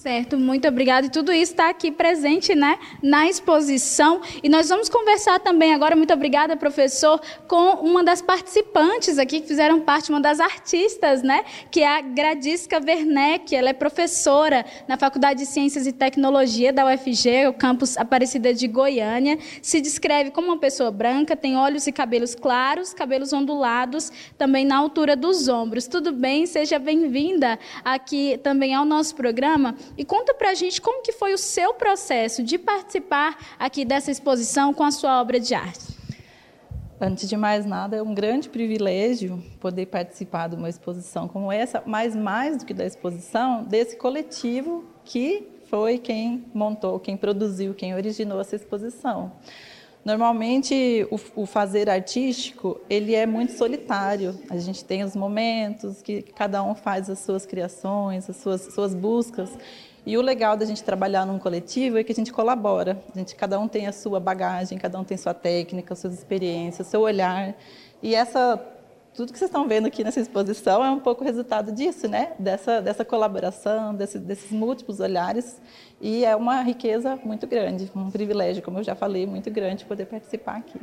Certo, muito obrigada. E tudo isso está aqui presente né, na exposição. E nós vamos conversar também agora, muito obrigada, professor, com uma das participantes aqui que fizeram parte, uma das artistas, né? Que é a Gradisca Werneck. Ela é professora na Faculdade de Ciências e Tecnologia da UFG, o campus Aparecida de Goiânia. Se descreve como uma pessoa branca, tem olhos e cabelos claros, cabelos ondulados, também na altura dos ombros. Tudo bem? Seja bem-vinda aqui também ao nosso programa. E conta para a gente como que foi o seu processo de participar aqui dessa exposição com a sua obra de arte. Antes de mais nada, é um grande privilégio poder participar de uma exposição como essa, mas mais do que da exposição, desse coletivo que foi quem montou, quem produziu, quem originou essa exposição. Normalmente, o, o, fazer artístico, ele é muito solitário. A gente tem os momentos que cada um faz as suas criações, as suas, suas buscas. E o legal da gente trabalhar num coletivo é que a gente colabora. A gente, cada um tem a sua bagagem, cada um tem sua técnica, suas experiências, seu olhar. E essa tudo que vocês estão vendo aqui nessa exposição é um pouco resultado disso, né? Dessa, dessa colaboração, desse, desses múltiplos olhares. E é uma riqueza muito grande, um privilégio, como eu já falei, muito grande poder participar aqui.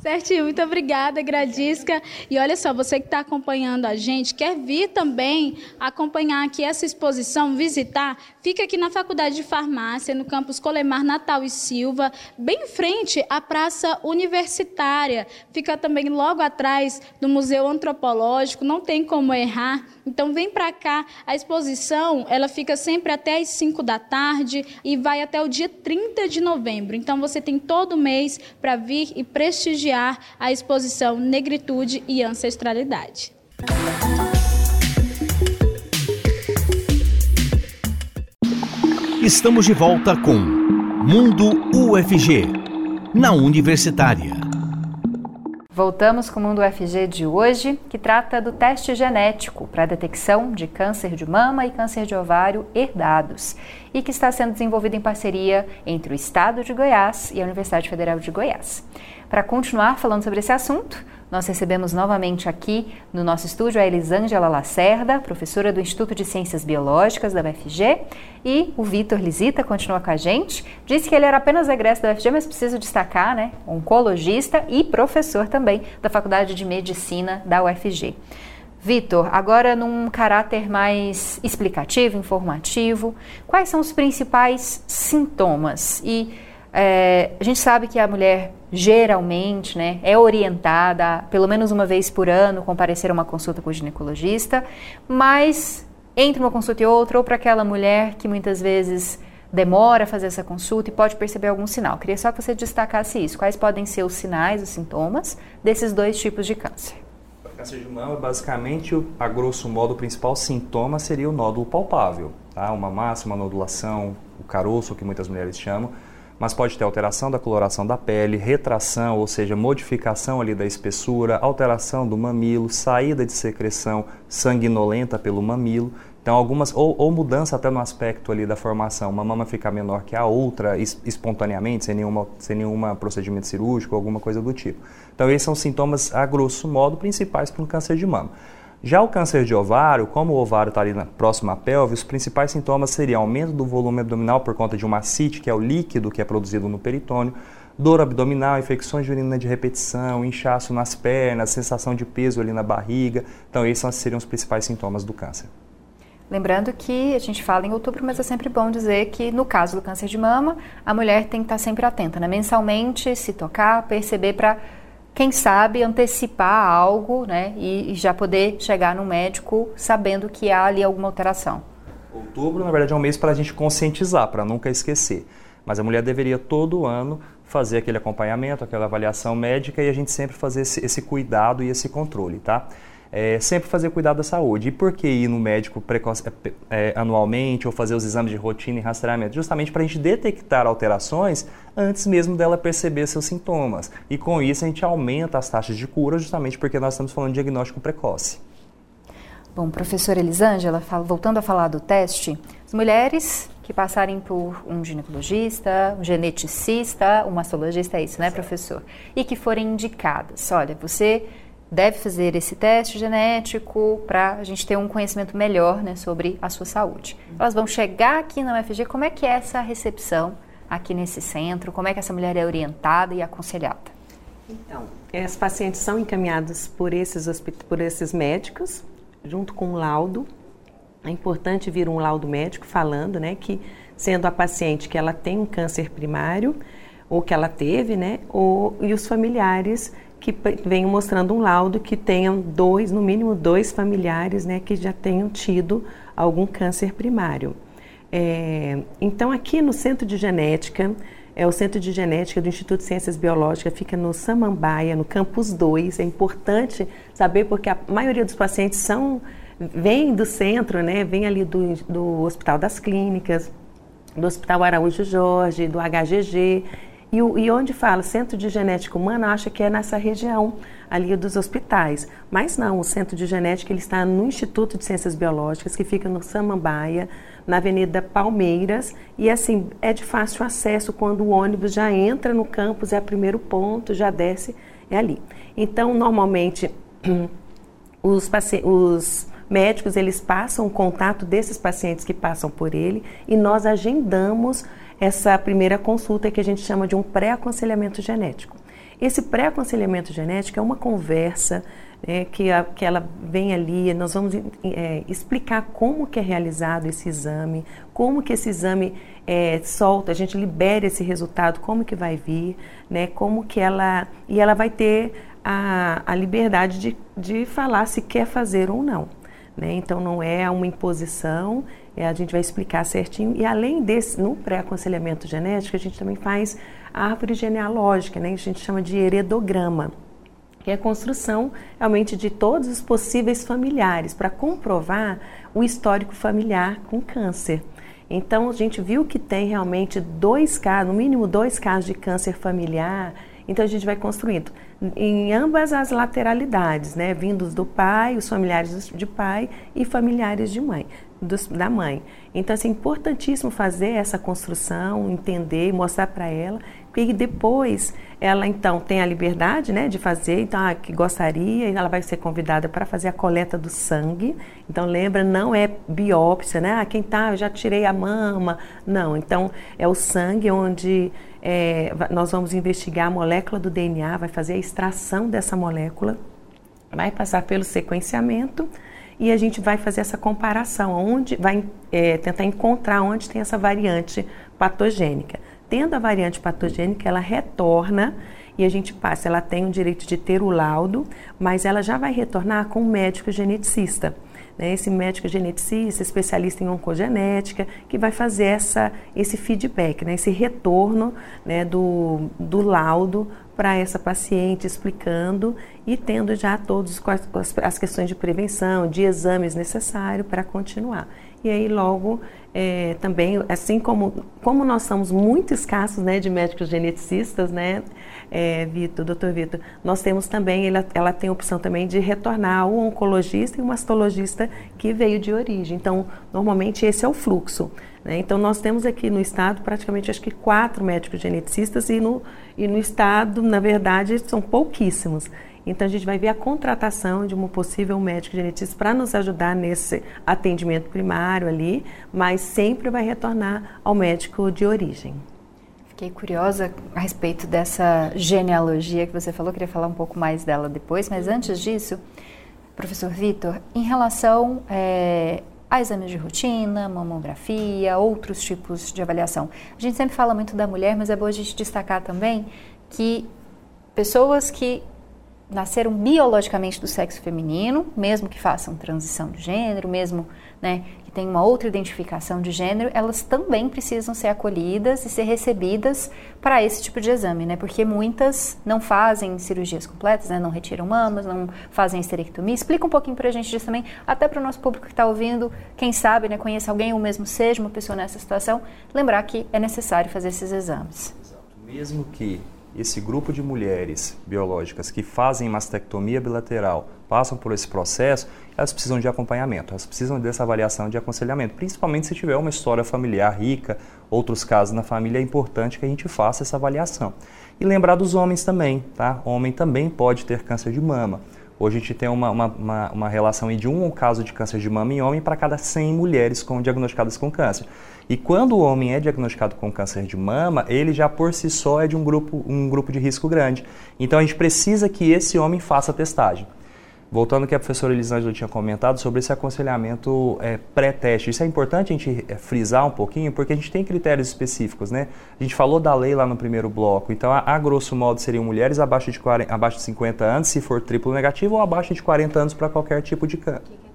Certinho, muito obrigada, Gradisca. E olha só, você que está acompanhando a gente, quer vir também acompanhar aqui essa exposição, visitar, fica aqui na Faculdade de Farmácia, no campus Colemar Natal e Silva, bem em frente à Praça Universitária. Fica também logo atrás do Museu Antropológico, não tem como errar. Então vem para cá, a exposição ela fica sempre até às 5 da tarde e vai até o dia 30 de novembro. Então você tem todo mês para vir e prestigiar a exposição Negritude e Ancestralidade. Estamos de volta com Mundo UFG, na Universitária. Voltamos com o Mundo UFG de hoje, que trata do teste genético para a detecção de câncer de mama e câncer de ovário herdados e que está sendo desenvolvido em parceria entre o Estado de Goiás e a Universidade Federal de Goiás. Para continuar falando sobre esse assunto, nós recebemos novamente aqui no nosso estúdio a Elisângela Lacerda, professora do Instituto de Ciências Biológicas da UFG, e o Vitor Lisita continua com a gente. Disse que ele era apenas egresso da UFG, mas preciso destacar, né? Oncologista e professor também da Faculdade de Medicina da UFG. Vitor, agora num caráter mais explicativo, informativo, quais são os principais sintomas e é, a gente sabe que a mulher geralmente né, é orientada pelo menos uma vez por ano comparecer a uma consulta com o ginecologista, mas entre uma consulta e outra, ou para aquela mulher que muitas vezes demora a fazer essa consulta e pode perceber algum sinal. Queria só que você destacasse isso. Quais podem ser os sinais, os sintomas desses dois tipos de câncer? O câncer de mama, basicamente, a grosso modo, o principal sintoma seria o nódulo palpável, tá? Uma massa, uma nodulação, o caroço, que muitas mulheres chamam mas pode ter alteração da coloração da pele, retração, ou seja, modificação ali da espessura, alteração do mamilo, saída de secreção sanguinolenta pelo mamilo. Então, algumas, ou, ou, mudança até no aspecto ali da formação, uma mama ficar menor que a outra espontaneamente, sem nenhuma, sem nenhuma procedimento cirúrgico, alguma coisa do tipo. Então, esses são sintomas, a grosso modo, principais para um câncer de mama. Já o câncer de ovário, como o ovário está ali próximo à pelve, os principais sintomas seriam aumento do volume abdominal por conta de uma ascite, que é o líquido que é produzido no peritônio, dor abdominal, infecções de urina de repetição, inchaço nas pernas, sensação de peso ali na barriga. Então, esses seriam os principais sintomas do câncer. Lembrando que a gente fala em outubro, mas é sempre bom dizer que no caso do câncer de mama, a mulher tem que estar sempre atenta, né? mensalmente, se tocar, perceber para quem sabe antecipar algo, né, e, já poder chegar no médico sabendo que há ali alguma alteração. Outubro, na verdade, é um mês para a gente conscientizar, para nunca esquecer. Mas a mulher deveria todo ano fazer aquele acompanhamento, aquela avaliação médica e a gente sempre fazer esse, esse cuidado e esse controle, tá? É, sempre fazer cuidado da saúde. E por que ir no médico precoce, é, é, anualmente ou fazer os exames de rotina e rastreamento? Justamente para a gente detectar alterações antes mesmo dela perceber seus sintomas. E com isso a gente aumenta as taxas de cura, justamente porque nós estamos falando de diagnóstico precoce. Bom, professora Elisângela, voltando a falar do teste, as mulheres que passarem por um ginecologista, um geneticista, um mastologista, é isso, né, professor? E que forem indicadas. Olha, você deve fazer esse teste genético para a gente ter um conhecimento melhor né, sobre a sua saúde. Elas vão chegar aqui na UFG, como é que é essa recepção aqui nesse centro? Como é que essa mulher é orientada e aconselhada? Então, as pacientes são encaminhadas por esses, por esses médicos, junto com um laudo. É importante vir um laudo médico falando né, que, sendo a paciente que ela tem um câncer primário, ou que ela teve, né, ou, e os familiares que venham mostrando um laudo que tenham dois, no mínimo dois familiares, né, que já tenham tido algum câncer primário. É, então, aqui no Centro de Genética, é o Centro de Genética do Instituto de Ciências Biológicas, fica no Samambaia, no Campus 2. É importante saber porque a maioria dos pacientes são vem do centro, né, vem ali do, do Hospital das Clínicas, do Hospital Araújo Jorge, do HGG, e, e onde fala Centro de Genética Humana, acha que é nessa região ali dos hospitais. Mas não, o Centro de Genética ele está no Instituto de Ciências Biológicas, que fica no Samambaia, na Avenida Palmeiras. E assim, é de fácil acesso quando o ônibus já entra no campus, é o primeiro ponto, já desce, é ali. Então, normalmente, os, os médicos eles passam o contato desses pacientes que passam por ele e nós agendamos essa primeira consulta que a gente chama de um pré-aconselhamento genético. Esse pré-aconselhamento genético é uma conversa é, que, a, que ela vem ali, nós vamos é, explicar como que é realizado esse exame, como que esse exame é, solta, a gente libera esse resultado, como que vai vir, né, como que ela... E ela vai ter a, a liberdade de, de falar se quer fazer ou não. Né? Então não é uma imposição, é, a gente vai explicar certinho. E além desse, no pré-aconselhamento genético, a gente também faz a árvore genealógica, né? a gente chama de heredograma que é a construção realmente de todos os possíveis familiares para comprovar o histórico familiar com câncer. Então a gente viu que tem realmente dois casos, no mínimo dois casos de câncer familiar. Então a gente vai construindo em ambas as lateralidades, né, vindos do pai, os familiares de pai e familiares de mãe, dos, da mãe. Então assim, é importantíssimo fazer essa construção, entender, mostrar para ela e depois ela então tem a liberdade né, de fazer, então a que gostaria, ela vai ser convidada para fazer a coleta do sangue. Então lembra, não é biópsia, né? Ah, quem tá, eu já tirei a mama. Não, então é o sangue onde é, nós vamos investigar a molécula do DNA, vai fazer a extração dessa molécula, vai passar pelo sequenciamento e a gente vai fazer essa comparação, onde vai é, tentar encontrar onde tem essa variante patogênica tendo a variante patogênica, ela retorna e a gente passa. Ela tem o direito de ter o laudo, mas ela já vai retornar com o médico geneticista. Né? Esse médico geneticista, especialista em oncogenética, que vai fazer essa, esse feedback, né? esse retorno né, do, do laudo para essa paciente, explicando e tendo já todas as questões de prevenção, de exames necessários para continuar. E aí logo é, também, assim como, como nós somos muito escassos né, de médicos geneticistas, né, é, Vitor, doutor Vitor, nós temos também, ela, ela tem a opção também de retornar o oncologista e o mastologista que veio de origem. Então, normalmente esse é o fluxo. Né? Então, nós temos aqui no estado praticamente, acho que quatro médicos geneticistas e no, e no estado, na verdade, são pouquíssimos. Então a gente vai ver a contratação de um possível médico genetista para nos ajudar nesse atendimento primário ali, mas sempre vai retornar ao médico de origem. Fiquei curiosa a respeito dessa genealogia que você falou, queria falar um pouco mais dela depois, mas antes disso, professor Vitor, em relação é, a exames de rotina, mamografia, outros tipos de avaliação. A gente sempre fala muito da mulher, mas é bom a gente destacar também que pessoas que nasceram biologicamente do sexo feminino, mesmo que façam transição de gênero, mesmo né, que tenham uma outra identificação de gênero, elas também precisam ser acolhidas e ser recebidas para esse tipo de exame, né? Porque muitas não fazem cirurgias completas, né? Não retiram mamas, não fazem esterectomia. Explica um pouquinho para a gente disso também, até para o nosso público que está ouvindo, quem sabe, né, conhece alguém ou mesmo seja uma pessoa nessa situação, lembrar que é necessário fazer esses exames. Exato. Mesmo que esse grupo de mulheres biológicas que fazem mastectomia bilateral passam por esse processo, elas precisam de acompanhamento, elas precisam dessa avaliação de aconselhamento, principalmente se tiver uma história familiar rica, outros casos na família, é importante que a gente faça essa avaliação. E lembrar dos homens também, tá? Homem também pode ter câncer de mama. Hoje a gente tem uma, uma, uma, relação de um caso de câncer de mama em homem para cada 100 mulheres com, diagnosticadas com câncer. E quando o homem é diagnosticado com câncer de mama, ele já por si só é de um grupo, um grupo de risco grande. Então a gente precisa que esse homem faça a testagem. Voltando ao que a professora Elisângela tinha comentado sobre esse aconselhamento é, pré-teste. Isso é importante a gente é, frisar um pouquinho, porque a gente tem critérios específicos, né? A gente falou da lei lá no primeiro bloco, então a, a grosso modo seriam mulheres abaixo de, 40, abaixo de 50 anos, se for triplo negativo, ou abaixo de 40 anos para qualquer tipo de câncer.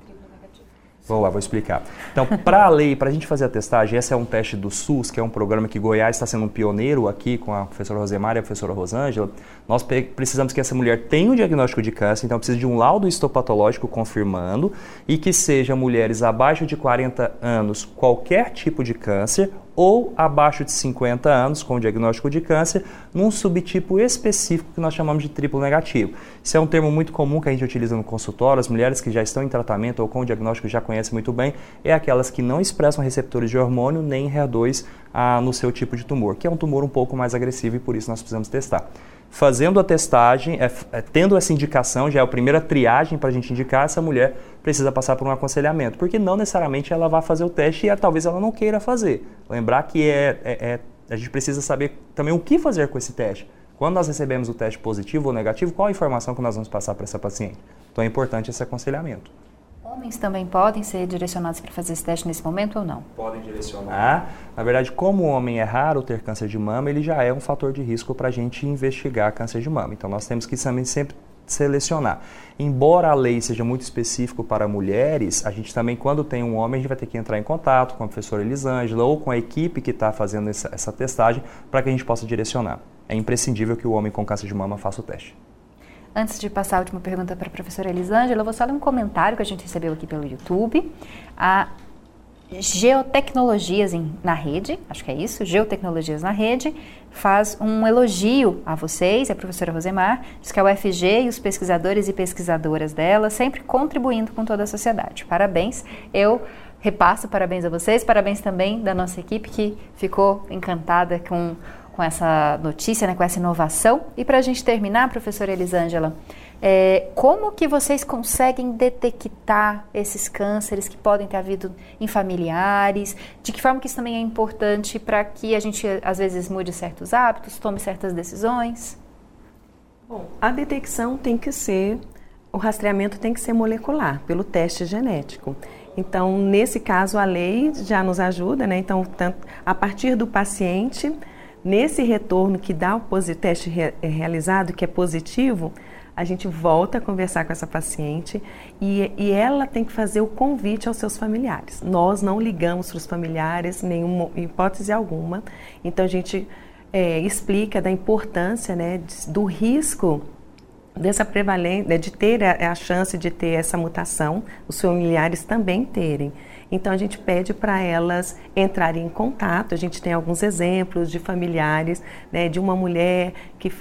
Vou lá, vou explicar. Então, para a lei, para a gente fazer a testagem, esse é um teste do SUS, que é um programa que Goiás está sendo um pioneiro aqui com a professora Rosemar e a professora Rosângela. Nós precisamos que essa mulher tenha um diagnóstico de câncer, então precisa de um laudo histopatológico confirmando e que seja mulheres abaixo de 40 anos, qualquer tipo de câncer, ou abaixo de 50 anos com diagnóstico de câncer, num subtipo específico que nós chamamos de triplo negativo. Isso é um termo muito comum que a gente utiliza no consultório, as mulheres que já estão em tratamento ou com diagnóstico já conhecem muito bem, é aquelas que não expressam receptores de hormônio nem HER2 ah, no seu tipo de tumor, que é um tumor um pouco mais agressivo e por isso nós precisamos testar fazendo a testagem, é, é, tendo essa indicação, já é a primeira triagem para a gente indicar, essa mulher precisa passar por um aconselhamento, porque não necessariamente ela vai fazer o teste e talvez ela não queira fazer. Lembrar que é, é, é, a gente precisa saber também o que fazer com esse teste. Quando nós recebemos o teste positivo ou negativo, qual a informação que nós vamos passar para essa paciente? Então é importante esse aconselhamento. Homens também podem ser direcionados para fazer esse teste nesse momento ou não? Podem direcionar. Na verdade, como o homem é raro ter câncer de mama, ele já é um fator de risco para a gente investigar câncer de mama. Então nós temos que também sempre selecionar. Embora a lei seja muito específico para mulheres, a gente também, quando tem um homem, a gente vai ter que entrar em contato com a professora Elisângela ou com a equipe que está fazendo essa, essa testagem para que a gente possa direcionar. É imprescindível que o homem com câncer de mama faça o teste. Antes de passar a última pergunta para a professora Elisângela, eu vou só ler um comentário que a gente recebeu aqui pelo YouTube. A Geotecnologias em, na Rede, acho que é isso, Geotecnologias na Rede, faz um elogio a vocês, a professora Rosemar, diz que a UFG e os pesquisadores e pesquisadoras dela sempre contribuindo com toda a sociedade. Parabéns. Eu repasso parabéns a vocês, parabéns também da nossa equipe que ficou encantada com com essa notícia, né, com essa inovação. E para a gente terminar, professora Elisângela, é, como que vocês conseguem detectar esses cânceres que podem ter havido em familiares? De que forma que isso também é importante para que a gente, às vezes, mude certos hábitos, tome certas decisões? Bom, a detecção tem que ser, o rastreamento tem que ser molecular, pelo teste genético. Então, nesse caso, a lei já nos ajuda, né? Então, a partir do paciente, Nesse retorno que dá o teste é realizado, que é positivo, a gente volta a conversar com essa paciente e, e, ela tem que fazer o convite aos seus familiares. Nós não ligamos para os familiares, nenhuma hipótese alguma. Então a gente é, explica da importância né, do risco dessa prevalência, de ter a, a chance de ter essa mutação, os familiares também terem. Então a gente pede para elas entrarem em contato. A gente tem alguns exemplos de familiares, né, de uma mulher que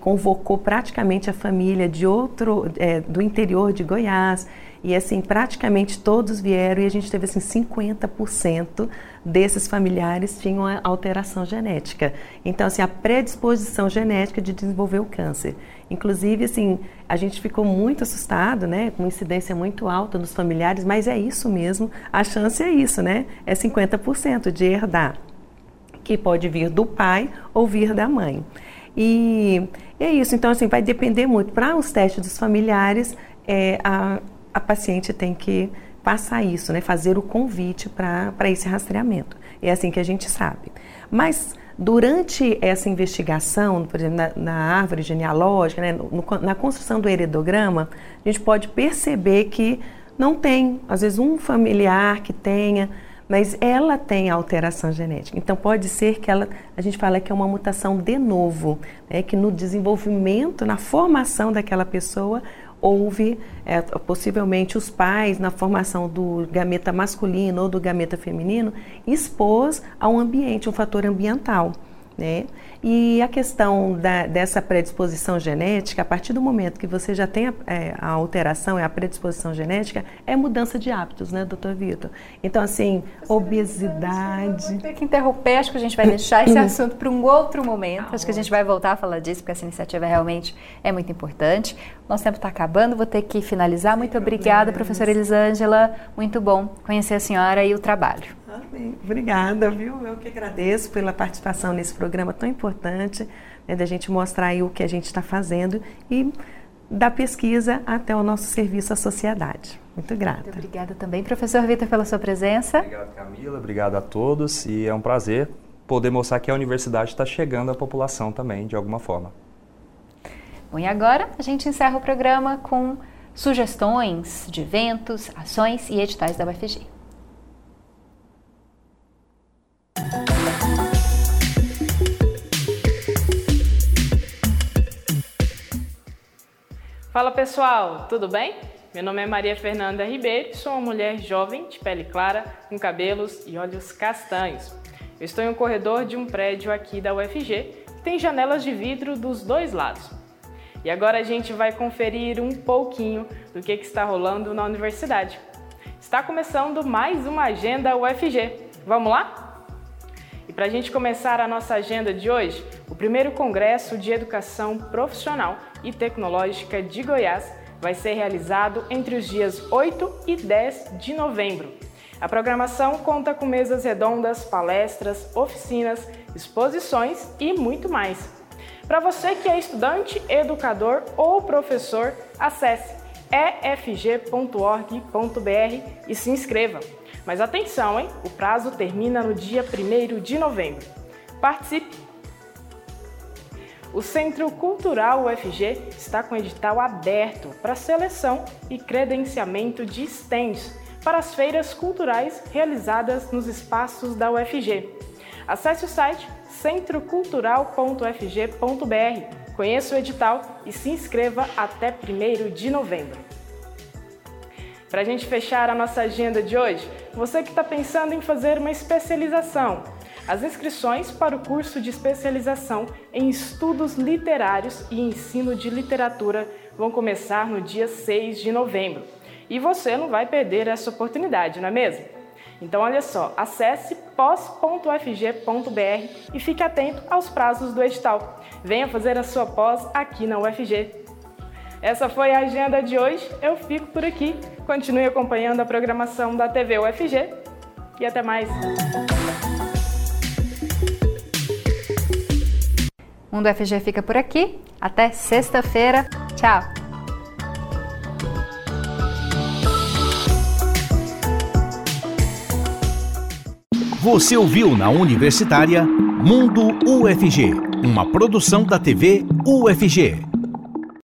convocou praticamente a família de outro, é, do interior de Goiás. E assim, praticamente todos vieram e a gente teve assim 50% desses familiares tinham alteração genética. Então, assim, a predisposição genética de desenvolver o câncer. Inclusive, assim, a gente ficou muito assustado, né, com incidência muito alta nos familiares, mas é isso mesmo, a chance é isso, né? É 50% de herdar, que pode vir do pai ou vir da mãe. E é isso, então assim, vai depender muito. Para os testes dos familiares, é, a, a paciente tem que passar isso, né, fazer o convite para esse rastreamento. É assim que a gente sabe. Mas Durante essa investigação, por exemplo, na, na árvore genealógica, né, no, na construção do heredograma, a gente pode perceber que não tem, às vezes, um familiar que tenha, mas ela tem alteração genética. Então, pode ser que ela, a gente fala que é uma mutação de novo, né, que no desenvolvimento, na formação daquela pessoa, houve é, possivelmente os pais na formação do gameta masculino ou do gameta feminino expôs a um ambiente, um fator ambiental. Né? E a questão da, dessa predisposição genética, a partir do momento que você já tem a, é, a alteração e a predisposição genética, é mudança de hábitos, né, doutor Vitor? Então, assim, você obesidade. Vou ter que interromper, acho que a gente vai deixar esse assunto para um outro momento. Tá acho que a gente vai voltar a falar disso, porque essa iniciativa realmente é muito importante. Nosso tempo está acabando, vou ter que finalizar. Muito obrigada, professora Elisângela. Muito bom conhecer a senhora e o trabalho. Amém. Obrigada, viu? Eu que agradeço pela participação nesse programa tão importante, né, da gente mostrar aí o que a gente está fazendo e da pesquisa até o nosso serviço à sociedade. Muito grata. Muito obrigada também, professor Vitor, pela sua presença. Obrigado, Camila. Obrigado a todos e é um prazer poder mostrar que a universidade está chegando à população também, de alguma forma. Bom, e agora a gente encerra o programa com sugestões de eventos, ações e editais da UFG. Fala pessoal, tudo bem? Meu nome é Maria Fernanda Ribeiro, sou uma mulher jovem, de pele clara, com cabelos e olhos castanhos. Eu estou em um corredor de um prédio aqui da UFG que tem janelas de vidro dos dois lados. E agora a gente vai conferir um pouquinho do que, que está rolando na universidade. Está começando mais uma agenda UFG. Vamos lá? E para a gente começar a nossa agenda de hoje, o primeiro Congresso de Educação Profissional e Tecnológica de Goiás vai ser realizado entre os dias 8 e 10 de novembro. A programação conta com mesas redondas, palestras, oficinas, exposições e muito mais. Para você que é estudante, educador ou professor, acesse efg.org.br e se inscreva. Mas atenção, hein? O prazo termina no dia 1 de novembro. Participe! O Centro Cultural UFG está com edital aberto para seleção e credenciamento de stands para as feiras culturais realizadas nos espaços da UFG. Acesse o site centrocultural.fg.br, conheça o edital e se inscreva até 1 de novembro. Para a gente fechar a nossa agenda de hoje, você que está pensando em fazer uma especialização, as inscrições para o curso de especialização em estudos literários e ensino de literatura vão começar no dia 6 de novembro. E você não vai perder essa oportunidade, não é mesmo? Então, olha só, acesse pós.ufg.br e fique atento aos prazos do edital. Venha fazer a sua pós aqui na UFG. Essa foi a agenda de hoje. Eu fico por aqui. Continue acompanhando a programação da TV UFG e até mais. Mundo UFG fica por aqui. Até sexta-feira. Tchau! Você ouviu na Universitária Mundo UFG, uma produção da TV UFG.